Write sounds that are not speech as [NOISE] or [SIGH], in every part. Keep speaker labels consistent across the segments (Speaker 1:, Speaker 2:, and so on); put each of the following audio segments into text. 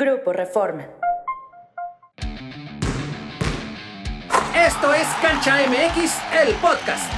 Speaker 1: Grupo Reforma.
Speaker 2: Esto es Cancha MX, el podcast.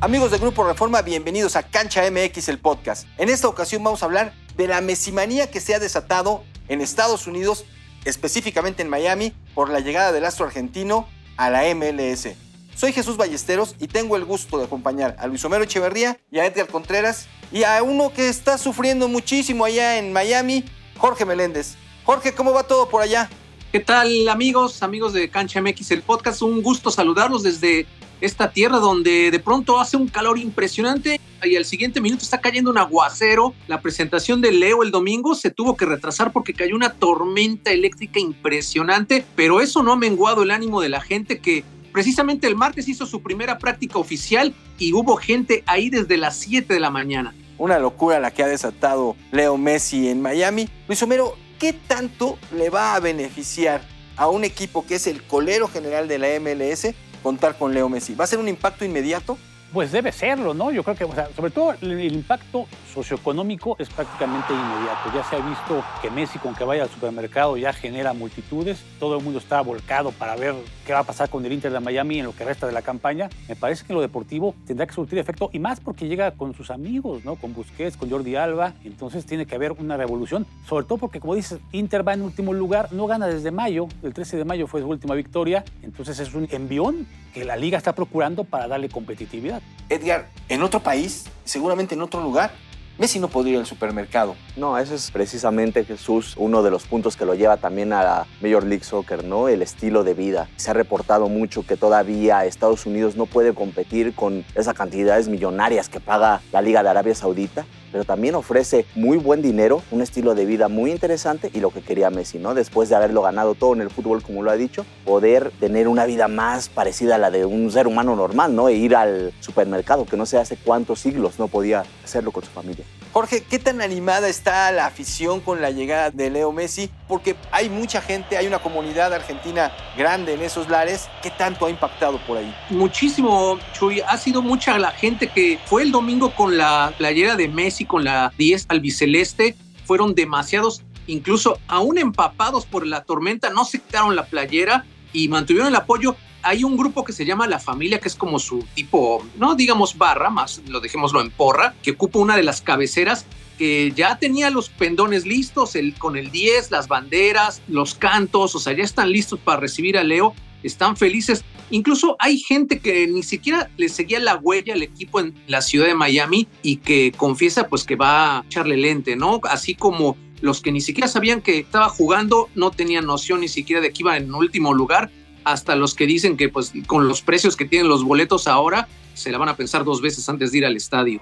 Speaker 3: Amigos de Grupo Reforma, bienvenidos a Cancha MX, el podcast. En esta ocasión vamos a hablar de la mesimanía que se ha desatado en Estados Unidos, específicamente en Miami, por la llegada del astro argentino a la MLS. Soy Jesús Ballesteros y tengo el gusto de acompañar a Luis Homero Echeverría y a Edgar Contreras y a uno que está sufriendo muchísimo allá en Miami, Jorge Meléndez. Jorge, ¿cómo va todo por allá?
Speaker 2: ¿Qué tal amigos, amigos de Cancha MX, el podcast? Un gusto saludarlos desde esta tierra donde de pronto hace un calor impresionante y al siguiente minuto está cayendo un aguacero. La presentación de Leo el domingo se tuvo que retrasar porque cayó una tormenta eléctrica impresionante, pero eso no ha menguado el ánimo de la gente que precisamente el martes hizo su primera práctica oficial y hubo gente ahí desde las 7 de la mañana.
Speaker 3: Una locura la que ha desatado Leo Messi en Miami. Luis Homero, ¿qué tanto le va a beneficiar a un equipo que es el colero general de la MLS contar con Leo Messi? ¿Va a ser un impacto inmediato?
Speaker 4: Pues debe serlo, ¿no? Yo creo que, o sea, sobre todo el, impacto socioeconómico es prácticamente inmediato. Ya se ha visto que Messi, con que vaya al supermercado, ya genera multitudes. Todo el mundo está volcado para ver qué va a pasar con el Inter de Miami en lo que resta de la campaña. Me parece que lo deportivo tendrá que surtir efecto y más porque llega con sus amigos, ¿no? Con Busquets, con Jordi Alba. Entonces tiene que haber una revolución, sobre todo porque, como dices, Inter va en último lugar, no gana desde mayo. El 13 de mayo fue su última victoria. Entonces es un envión que la liga está procurando para darle competitividad.
Speaker 3: Edgar, en otro país, seguramente en otro lugar, Messi no podría ir al supermercado.
Speaker 5: No, eso es precisamente, Jesús, uno de los puntos que lo lleva también a la Major League Soccer, ¿no? El estilo de vida. Se ha reportado mucho que todavía Estados Unidos no puede competir con esas cantidades millonarias que paga la Liga de Arabia Saudita, pero también ofrece muy buen dinero, un estilo de vida muy interesante y lo que quería Messi, ¿no? Después de haberlo ganado todo en el fútbol, como lo ha dicho, poder tener una vida más parecida a la de un ser humano normal, ¿no? E ir al supermercado, que no sé hace cuántos siglos no podía hacerlo con su familia.
Speaker 3: Jorge, ¿qué tan animada está la afición con la llegada de Leo Messi? Porque hay mucha gente, hay una comunidad argentina grande en esos lares. ¿Qué tanto ha impactado por ahí?
Speaker 2: Muchísimo, Chuy. Ha sido mucha la gente que fue el domingo con la playera de Messi, con la 10 albiceleste. Fueron demasiados, incluso aún empapados por la tormenta, no se quitaron la playera y mantuvieron el apoyo hay un grupo que se llama La Familia, que es como su tipo, no digamos barra, más lo dejémoslo en porra, que ocupa una de las cabeceras que ya tenía los pendones listos, el, con el 10, las banderas, los cantos, o sea, ya están listos para recibir a Leo, están felices. Incluso hay gente que ni siquiera le seguía la huella al equipo en la ciudad de Miami y que confiesa pues que va a echarle lente, ¿no? Así como los que ni siquiera sabían que estaba jugando, no tenían noción ni siquiera de que iba en último lugar, hasta los que dicen que pues con los precios que tienen los boletos ahora, se la van a pensar dos veces antes de ir al estadio.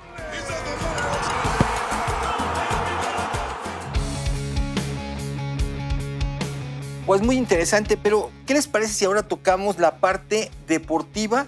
Speaker 3: Pues muy interesante, pero ¿qué les parece si ahora tocamos la parte deportiva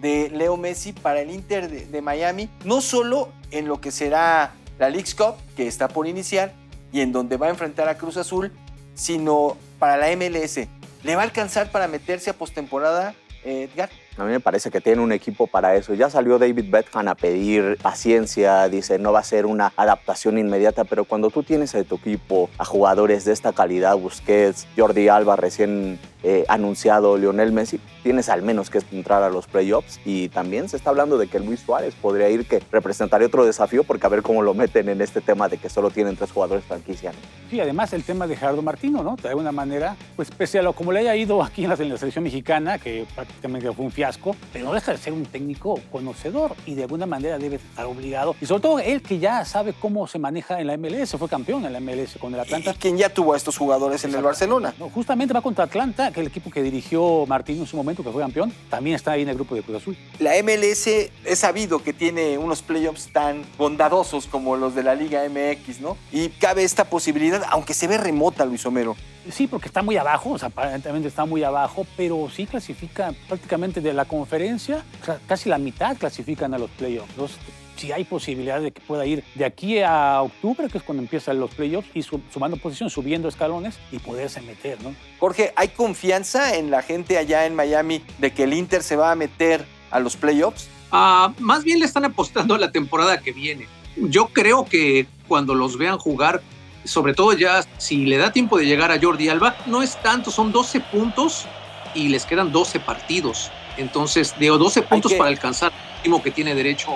Speaker 3: de Leo Messi para el Inter de, de Miami? No solo en lo que será la League's Cup, que está por iniciar, y en donde va a enfrentar a Cruz Azul, sino para la MLS. ¿Le va a alcanzar para meterse a postemporada, eh, Edgar?
Speaker 5: A mí me parece que tiene un equipo para eso. Ya salió David Beckham a pedir paciencia, dice no va a ser una adaptación inmediata, pero cuando tú tienes a tu equipo a jugadores de esta calidad, Busquets, Jordi Alba recién eh, anunciado, Lionel Messi, tienes al menos que entrar a los playoffs y también se está hablando de que Luis Suárez podría ir, que representaría otro desafío porque a ver cómo lo meten en este tema de que solo tienen tres jugadores franquicia.
Speaker 4: Sí, además el tema de Gerardo Martino, ¿no? De alguna manera, pues pese a lo como le haya ido aquí en la, en la selección mexicana, que prácticamente fue un fiasco, pero no deja de ser un técnico conocedor y de alguna manera debe estar obligado. Y sobre todo él que ya sabe cómo se maneja en la MLS, fue campeón en la MLS con el Atlanta.
Speaker 3: Y quien ya tuvo a estos jugadores en el Barcelona.
Speaker 4: No, justamente va contra Atlanta, que el equipo que dirigió Martino en su momento, que fue campeón, también está ahí en el grupo de Cruz Azul.
Speaker 3: La MLS es sabido que tiene unos playoffs tan bondadosos como los de la Liga MX, ¿no? Y cabe esta posibilidad, aunque se ve remota, Luis Homero.
Speaker 4: Sí, porque está muy abajo, o sea, aparentemente está muy abajo, pero sí clasifica prácticamente de la conferencia, casi la mitad clasifican a los playoffs. Sí hay posibilidad de que pueda ir de aquí a octubre, que es cuando empiezan los playoffs, y su- sumando posición, subiendo escalones y poderse meter, ¿no?
Speaker 3: Jorge, ¿hay confianza en la gente allá en Miami de que el Inter se va a meter a los playoffs?
Speaker 2: Ah, más bien le están apostando a la temporada que viene. Yo creo que cuando los vean jugar, sobre todo ya si le da tiempo de llegar a Jordi Alba, no es tanto, son 12 puntos y les quedan 12 partidos. Entonces, de 12 puntos para alcanzar el último que tiene derecho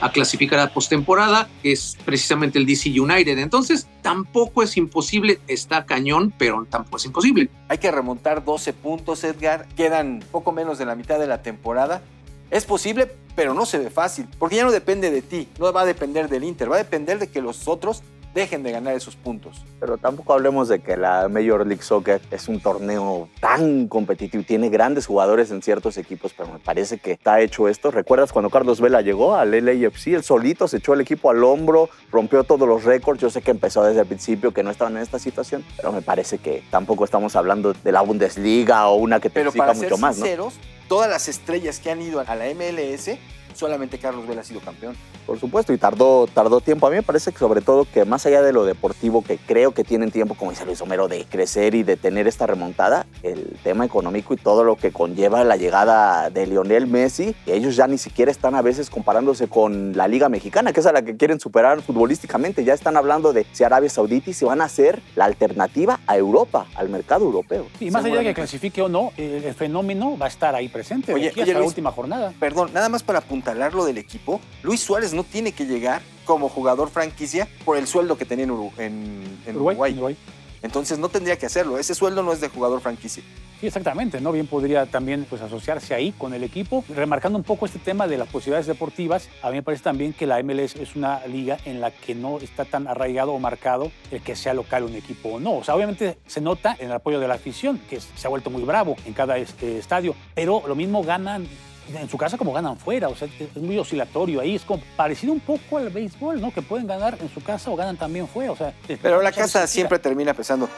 Speaker 2: a clasificar a postemporada, que es precisamente el DC United. Entonces, tampoco es imposible, está cañón, pero tampoco es imposible.
Speaker 3: Hay que remontar 12 puntos, Edgar. Quedan poco menos de la mitad de la temporada. Es posible, pero no se ve fácil, porque ya no depende de ti, no va a depender del Inter, va a depender de que los otros dejen de ganar esos puntos.
Speaker 5: Pero tampoco hablemos de que la Major League Soccer es un torneo tan competitivo, tiene grandes jugadores en ciertos equipos, pero me parece que está hecho esto. ¿Recuerdas cuando Carlos Vela llegó al LAFC? Él solito se echó el equipo al hombro, rompió todos los récords. Yo sé que empezó desde el principio que no estaban en esta situación, pero me parece que tampoco estamos hablando de la Bundesliga o una que te
Speaker 3: pero
Speaker 5: exija
Speaker 3: para
Speaker 5: mucho
Speaker 3: ser
Speaker 5: más,
Speaker 3: sinceros, todas las estrellas que han ido a la MLS solamente Carlos Vela ha sido campeón.
Speaker 5: Por supuesto, y tardó, tardó tiempo. A mí me parece que sobre todo que más allá de lo deportivo, que creo que tienen tiempo, como dice Luis Homero, de crecer y de tener esta remontada, el tema económico y todo lo que conlleva la llegada de Lionel Messi, ellos ya ni siquiera están a veces comparándose con la Liga Mexicana, que es a la que quieren superar futbolísticamente. Ya están hablando de si Arabia Saudita y si van a ser la alternativa a Europa, al mercado europeo.
Speaker 4: Y más allá de que clasifique o no, el fenómeno va a estar ahí presente
Speaker 3: Oye,
Speaker 4: de aquí
Speaker 3: oye,
Speaker 4: hasta la
Speaker 3: Luis,
Speaker 4: última jornada.
Speaker 3: Perdón, nada más para apuntalar lo del equipo, Luis Suárez no tiene que llegar como jugador franquicia por el sueldo que tenía en, Uru- en- en
Speaker 4: Uruguay,
Speaker 3: Uruguay.
Speaker 4: Uruguay.
Speaker 3: Entonces no tendría que hacerlo. Ese sueldo no es de jugador franquicia.
Speaker 4: Sí, exactamente, ¿no? Bien podría también pues, asociarse ahí con el equipo. Remarcando un poco este tema de las posibilidades deportivas, a mí me parece también que la MLS es una liga en la que no está tan arraigado o marcado el que sea local un equipo o no. O sea, obviamente se nota en el apoyo de la afición, que se ha vuelto muy bravo en cada este, estadio, pero lo mismo ganan en su casa como ganan fuera, o sea, es muy oscilatorio ahí, es como parecido un poco al béisbol, ¿no? Que pueden ganar en su casa o ganan también fuera, o sea...
Speaker 3: Pero la casa siempre termina pesando.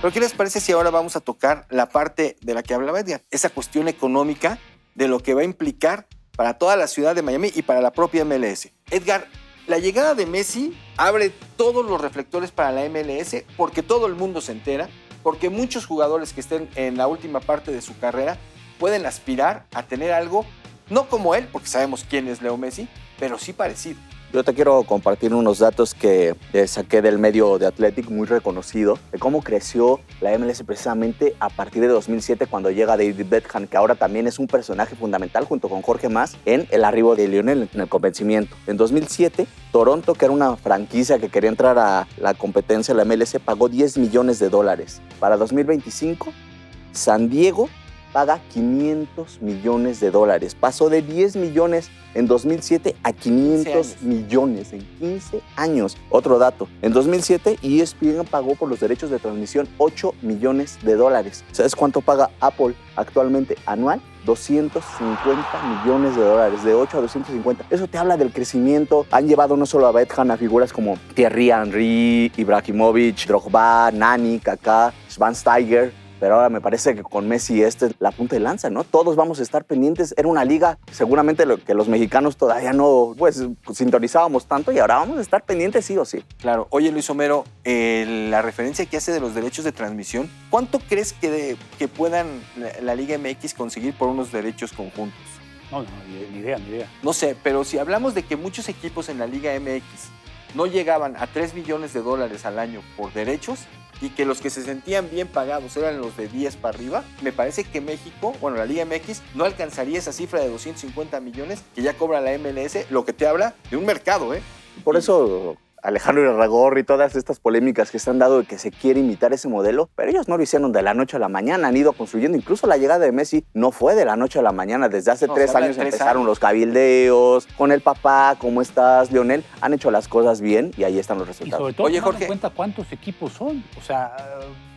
Speaker 3: Pero ¿qué les parece si ahora vamos a tocar la parte de la que hablaba Edgar? Esa cuestión económica de lo que va a implicar para toda la ciudad de Miami y para la propia MLS. Edgar, la llegada de Messi abre todos los reflectores para la MLS porque todo el mundo se entera, porque muchos jugadores que estén en la última parte de su carrera pueden aspirar a tener algo, no como él, porque sabemos quién es Leo Messi, pero sí parecido.
Speaker 5: Yo te quiero compartir unos datos que eh, saqué del medio de Athletic, muy reconocido, de cómo creció la MLS precisamente a partir de 2007 cuando llega David Beckham, que ahora también es un personaje fundamental junto con Jorge Mas en el arribo de Lionel en el convencimiento. En 2007, Toronto, que era una franquicia que quería entrar a la competencia de la MLS, pagó 10 millones de dólares. Para 2025, San Diego paga 500 millones de dólares. Pasó de 10 millones en 2007 a 500
Speaker 3: años.
Speaker 5: millones en 15 años. Otro dato, en 2007 ESPN pagó por los derechos de transmisión 8 millones de dólares. ¿Sabes cuánto paga Apple actualmente anual? 250 millones de dólares, de 8 a 250. Eso te habla del crecimiento. Han llevado no solo a Beckham a figuras como Thierry Henry, Ibrahimovic, Drogba, Nani, Kaká, Schwansteiger, pero ahora me parece que con Messi este es la punta de lanza, ¿no? Todos vamos a estar pendientes. Era una liga seguramente lo que los mexicanos todavía no pues, sintonizábamos tanto y ahora vamos a estar pendientes sí o sí.
Speaker 3: Claro. Oye, Luis Homero, eh, la referencia que hace de los derechos de transmisión, ¿cuánto crees que, de- que puedan la, la Liga MX conseguir por unos derechos conjuntos?
Speaker 4: No, no, ni, ni idea, ni idea.
Speaker 3: No sé, pero si hablamos de que muchos equipos en la Liga MX no llegaban a 3 millones de dólares al año por derechos y que los que se sentían bien pagados eran los de 10 para arriba, me parece que México, bueno, la Liga MX no alcanzaría esa cifra de 250 millones que ya cobra la MLS, lo que te habla de un mercado, ¿eh?
Speaker 5: Por eso Alejandro Irragorri y todas estas polémicas que se han dado de que se quiere imitar ese modelo, pero ellos no lo hicieron de la noche a la mañana, han ido construyendo. Incluso la llegada de Messi no fue de la noche a la mañana. Desde hace
Speaker 3: No,
Speaker 5: tres años
Speaker 3: tres
Speaker 5: empezaron
Speaker 3: años.
Speaker 5: los cabildeos, con el papá, ¿cómo estás, Lionel? Han hecho las cosas bien y ahí están los
Speaker 4: Y
Speaker 5: resultados.
Speaker 4: sobre todo,
Speaker 3: Oye, Jorge.
Speaker 4: en cuenta cuántos equipos son. O sea,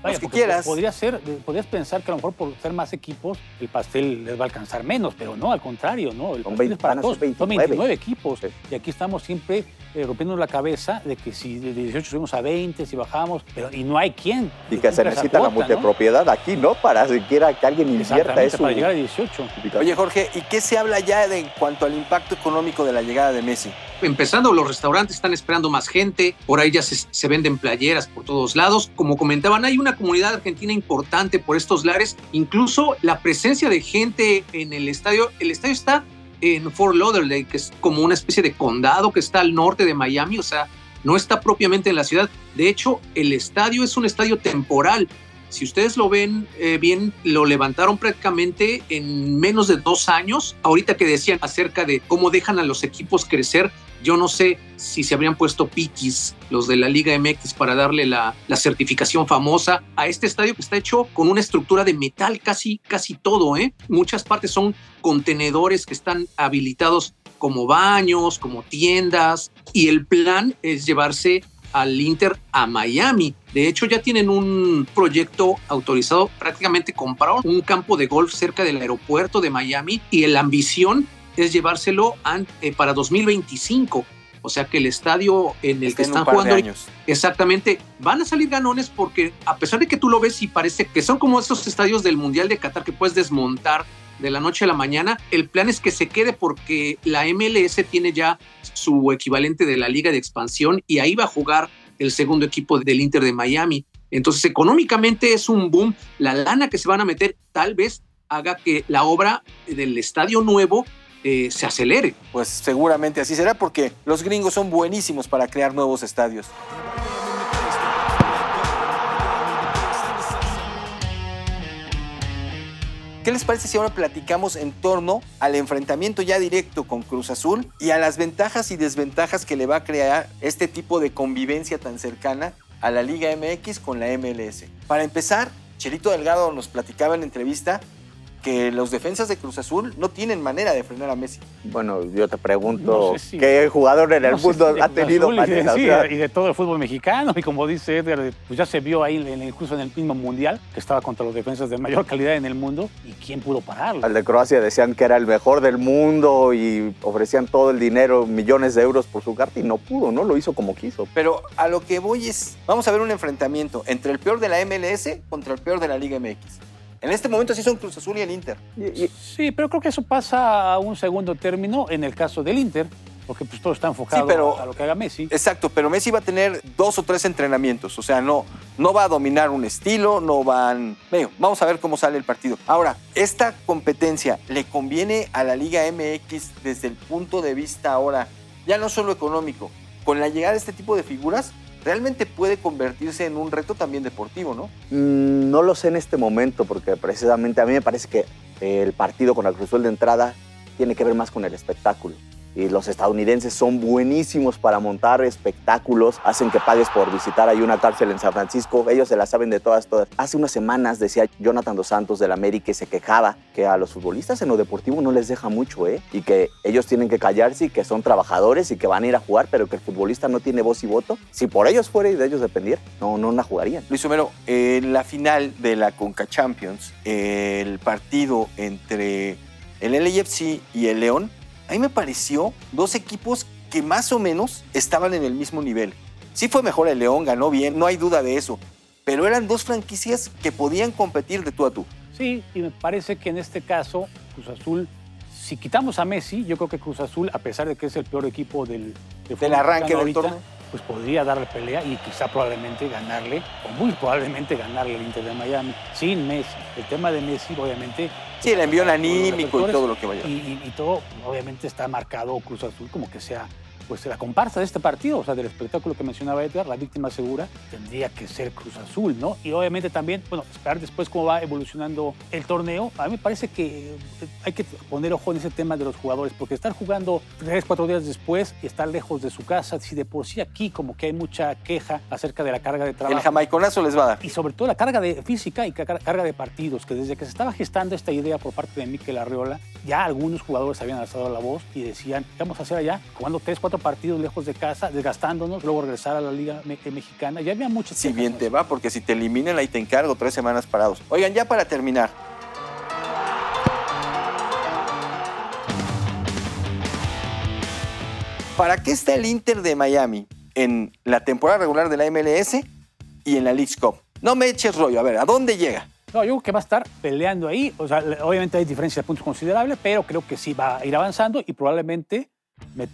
Speaker 4: vaya,
Speaker 3: que quieras.
Speaker 4: Podría ser, eh, podrías pensar que a lo mejor por ser más equipos, el pastel les va a alcanzar menos, pero no, al contrario, ¿no? El
Speaker 5: Son
Speaker 4: pastel
Speaker 5: 20,
Speaker 4: es para todos. Son
Speaker 5: 29.
Speaker 4: 29 equipos.
Speaker 5: Sí.
Speaker 4: Y aquí estamos siempre eh, rompiéndonos la cabeza de que si de 18 subimos a 20, si bajamos, pero y no hay quien.
Speaker 5: Y que se necesita la multipropiedad aquí, ¿no? Para siquiera que alguien invierta eso.
Speaker 4: para llegar a 18.
Speaker 3: Oye, Jorge, ¿y qué se habla ya de, en cuanto al impacto económico de la llegada de Messi?
Speaker 2: Empezando los restaurantes están esperando más gente, por ahí ya se, venden playeras por todos lados. Como comentaban, hay una comunidad argentina importante por estos lares, incluso la presencia de gente en el estadio, el estadio está en Fort Lauderdale, que es como una especie de condado que está al norte de Miami, o sea, no está propiamente en la ciudad. De hecho, el estadio es un estadio temporal. Si ustedes lo ven eh, bien, lo levantaron prácticamente en menos de dos años. Ahorita que decían acerca de cómo dejan a los equipos crecer, yo no sé si se habrían puesto piquis los de la Liga MX para darle la, la, certificación famosa a este estadio que está hecho con una estructura de metal casi, casi todo. ¿eh? Muchas partes son contenedores que están habilitados como baños, como tiendas, y el plan es llevarse al Inter a Miami. De hecho, ya tienen un proyecto autorizado, prácticamente compraron un campo de golf cerca del aeropuerto de Miami y la ambición es llevárselo eh, para 2025. O sea que el estadio en el
Speaker 3: Está
Speaker 2: que están jugando
Speaker 3: años.
Speaker 2: exactamente van a salir ganones porque a pesar de que tú lo ves y parece que son como esos estadios del Mundial de Qatar que puedes desmontar de la noche a la mañana, el plan es que se quede porque la MLS tiene ya su equivalente de la Liga de Expansión y ahí va a jugar el segundo equipo del Inter de Miami. Entonces, económicamente es un boom. La lana que se van a meter tal vez haga que la obra del estadio nuevo eh, se acelere.
Speaker 3: Pues seguramente así será porque los gringos son buenísimos para crear nuevos estadios. ¿Qué les parece si ahora platicamos en torno al enfrentamiento ya directo con Cruz Azul y a las ventajas y desventajas que le va a crear este tipo de convivencia tan cercana a la Liga MX con la MLS? Para empezar, Chelito Delgado nos platicaba en la entrevista que los defensas de Cruz Azul no tienen manera de frenar a Messi.
Speaker 5: Bueno, yo te pregunto,
Speaker 4: No sé si-
Speaker 5: ¿qué jugador en el
Speaker 4: No
Speaker 5: mundo
Speaker 4: si
Speaker 5: ha tenido
Speaker 4: Azul y de-
Speaker 5: manera? O
Speaker 4: sí,
Speaker 5: sea,
Speaker 4: y de todo el fútbol mexicano. Y como dice Edgar, pues ya se vio ahí, en- incluso en el mismo Mundial, que estaba contra los defensas de mayor calidad en el mundo. ¿Y quién pudo pararlo?
Speaker 5: Al de Croacia decían que era el mejor del mundo y ofrecían todo el dinero, millones de euros por su carta y no pudo, ¿no? Lo hizo como quiso.
Speaker 3: Pero a lo que voy es, vamos a ver un enfrentamiento entre el peor de la MLS contra el peor de la Liga MX. En este momento sí son Cruz Azul y el Inter.
Speaker 4: Sí, pero creo que eso pasa a un segundo término en el caso del Inter, porque pues todo está enfocado
Speaker 3: Sí, pero-
Speaker 4: a lo que haga Messi.
Speaker 3: Exacto, pero Messi va a tener dos o tres entrenamientos, o sea, no, no va a dominar un estilo, no van... Bueno, vamos a ver cómo sale el partido. Ahora, ¿esta competencia le conviene a la Liga MX desde el punto de vista ahora, ya no solo económico, con la llegada de este tipo de figuras? Realmente puede convertirse en un reto también deportivo, ¿no?
Speaker 5: Mm, No lo sé en este momento porque precisamente a mí me parece que el partido con la Cruz Azul de entrada tiene que ver más con el espectáculo. Y los estadounidenses son buenísimos para montar espectáculos, hacen que pagues por visitar ahí una cárcel en San Francisco, ellos se la saben de todas, todas. Hace unas semanas decía Jonathan Dos Santos del América que se quejaba que a los futbolistas en lo deportivo no les deja mucho, ¿eh? Y que ellos tienen que callarse y que son trabajadores y que van a ir a jugar, pero que el futbolista no tiene voz y voto. Si por ellos fuera y de ellos dependiera, no, no la jugarían.
Speaker 3: Luis Homero, en la final de la Conca Champions, el partido entre el LAFC y el León, a mí me pareció dos equipos que más o menos estaban en el mismo nivel. Sí fue mejor el León, ganó bien, no hay duda de eso, pero eran dos franquicias que podían competir de tú a tú.
Speaker 4: Sí, y me parece que en este caso Cruz Azul, si quitamos a Messi, yo creo que Cruz Azul, a pesar de que es el peor equipo del, del fútbol
Speaker 3: arranque del torneo.
Speaker 4: Pues podría darle pelea y quizá probablemente ganarle, o muy probablemente ganarle al Inter de Miami, sin Messi. El tema de Messi, obviamente...
Speaker 3: Sí, el
Speaker 4: todos los
Speaker 3: anímico y todo lo que vaya.
Speaker 4: Y, y- y todo, obviamente, está marcado Cruz Azul como que sea pues la comparsa de este partido, o sea, del espectáculo que mencionaba Edgar, la víctima segura tendría que ser Cruz Azul, ¿no? Y obviamente también, bueno, esperar después cómo va evolucionando el torneo. A mí me parece que eh, hay que poner ojo en ese tema de los jugadores, porque estar jugando tres, cuatro días después y estar lejos de su casa, si de por sí aquí como que hay mucha queja acerca de la carga de trabajo
Speaker 3: El jamaiconazo les va a dar.
Speaker 4: y sobre todo la carga de física y car- carga de partidos, que desde que se estaba gestando esta idea por parte de Mikel Arreola, ya algunos jugadores habían alzado la voz y decían, ¿qué vamos a hacer allá? Jugando tres, cuatro partidos lejos de casa, desgastándonos, luego regresar a la Liga Me- eh, Mexicana. Ya había muchas
Speaker 3: Si bien te va, porque si te eliminan ahí te encargo tres semanas parados. Oigan, ya para terminar. ¿Para qué está el Inter de Miami en la temporada regular de la MLS y en la League Cup? No me eches rollo, a ver, ¿a dónde llega?
Speaker 4: Yo creo que va a estar peleando ahí. O sea, obviamente hay diferencia de puntos considerable, pero creo que sí va a ir avanzando y probablemente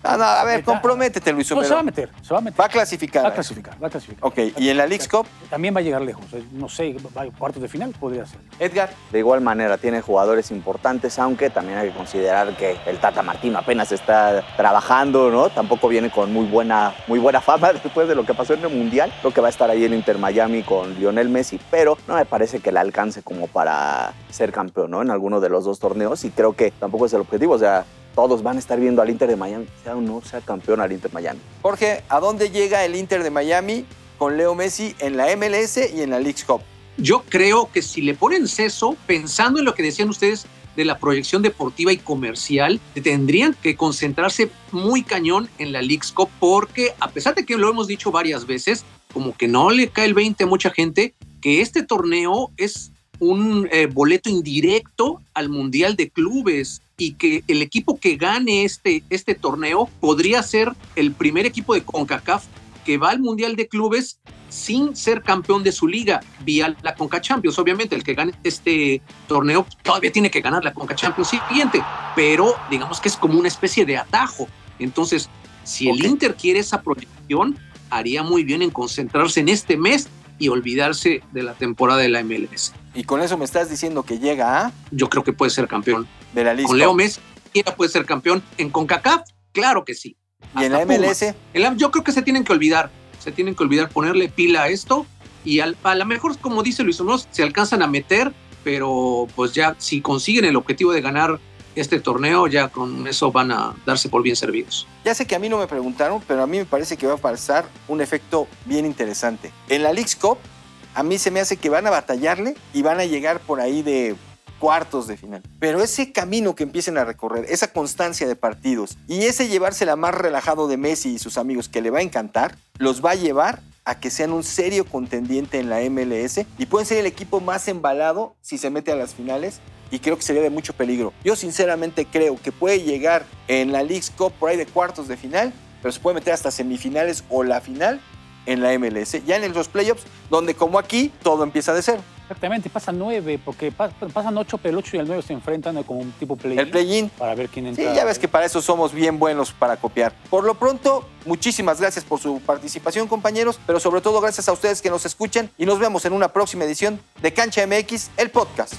Speaker 3: Ah, no, a ver,
Speaker 4: meta-
Speaker 3: comprométete, Luis
Speaker 4: No, se va a meter, se va a meter.
Speaker 3: Va a clasificar.
Speaker 4: Va a clasificar, va a clasificar.
Speaker 3: Ok, ¿y en la Leagues Cup?
Speaker 4: También va a llegar lejos. No sé, va a cuartos de final podría ser.
Speaker 3: Edgar.
Speaker 5: De igual manera, tiene jugadores importantes, aunque también hay que considerar que el Tata Martino apenas está trabajando, ¿no? Tampoco viene con muy buena, muy buena fama [LAUGHS] después de lo que pasó en el Mundial. Creo que va a estar ahí en Inter Miami con Lionel Messi, pero no me parece que le alcance como para ser campeón, ¿no? En alguno de los dos torneos y creo que tampoco es el objetivo, o sea, todos van a estar viendo al Inter de Miami, sea o no sea campeón al Inter Miami.
Speaker 3: Jorge, ¿a dónde llega el Inter de Miami con Leo Messi en la MLS y en la Leagues Cup?
Speaker 2: Yo creo que si le ponen seso, pensando en lo que decían ustedes de la proyección deportiva y comercial, tendrían que concentrarse muy cañón en la Leagues Cup porque a pesar de que lo hemos dicho varias veces, como que no le cae el 20 a mucha gente, que este torneo es un eh, boleto indirecto al Mundial de Clubes y que el equipo que gane este, este torneo podría ser el primer equipo de CONCACAF que va al Mundial de Clubes sin ser campeón de su liga vía la Conca Champions. Obviamente, el que gane este torneo todavía tiene que ganar la Conca Champions siguiente, pero digamos que es como una especie de atajo. Entonces, si el. Inter quiere esa proyección, haría muy bien en concentrarse en este mes y olvidarse de la temporada de la MLS.
Speaker 3: Y con eso me estás diciendo que llega a
Speaker 2: Yo creo que puede ser campeón.
Speaker 3: de la Leagues
Speaker 2: Con Leo. Messi, ¿quiera puede ser campeón en CONCACAF? Claro que sí.
Speaker 3: Y en la MLS,
Speaker 2: yo creo que se tienen que olvidar, se tienen que olvidar ponerle pila a esto y al- a lo mejor, como dice Luis Unos, se alcanzan a meter, pero pues ya si consiguen el objetivo de ganar este torneo, ya con eso van a darse por bien servidos.
Speaker 3: ya sé que a mí no me preguntaron, pero a mí me parece que va a pasar un efecto bien interesante. En la Leagues Cup, a mí se me hace que van a batallarle y van a llegar por ahí de cuartos de final. Pero ese camino que empiecen a recorrer, esa constancia de partidos y ese llevársela más relajado de Messi y sus amigos que le va a encantar, los va a llevar a que sean un serio contendiente en la MLS y pueden ser el equipo más embalado si se mete a las finales y creo que sería de mucho peligro. Yo sinceramente creo que puede llegar en la Leagues Cup por ahí de cuartos de final, pero se puede meter hasta semifinales o la final en la MLS, ya en los playoffs, donde como aquí todo empieza de cero.
Speaker 4: Exactamente, pasan nueve, porque pa- pasan ocho, pero el ocho y el nueve se enfrentan como un tipo play
Speaker 3: El play-in.
Speaker 4: para ver quién
Speaker 3: Sí,
Speaker 4: entra.
Speaker 3: ya ves que para eso somos bien buenos para copiar. Por lo pronto, muchísimas gracias por su participación, compañeros, pero sobre todo gracias a ustedes que nos escuchan y nos vemos en una próxima edición de Cancha MX, el podcast.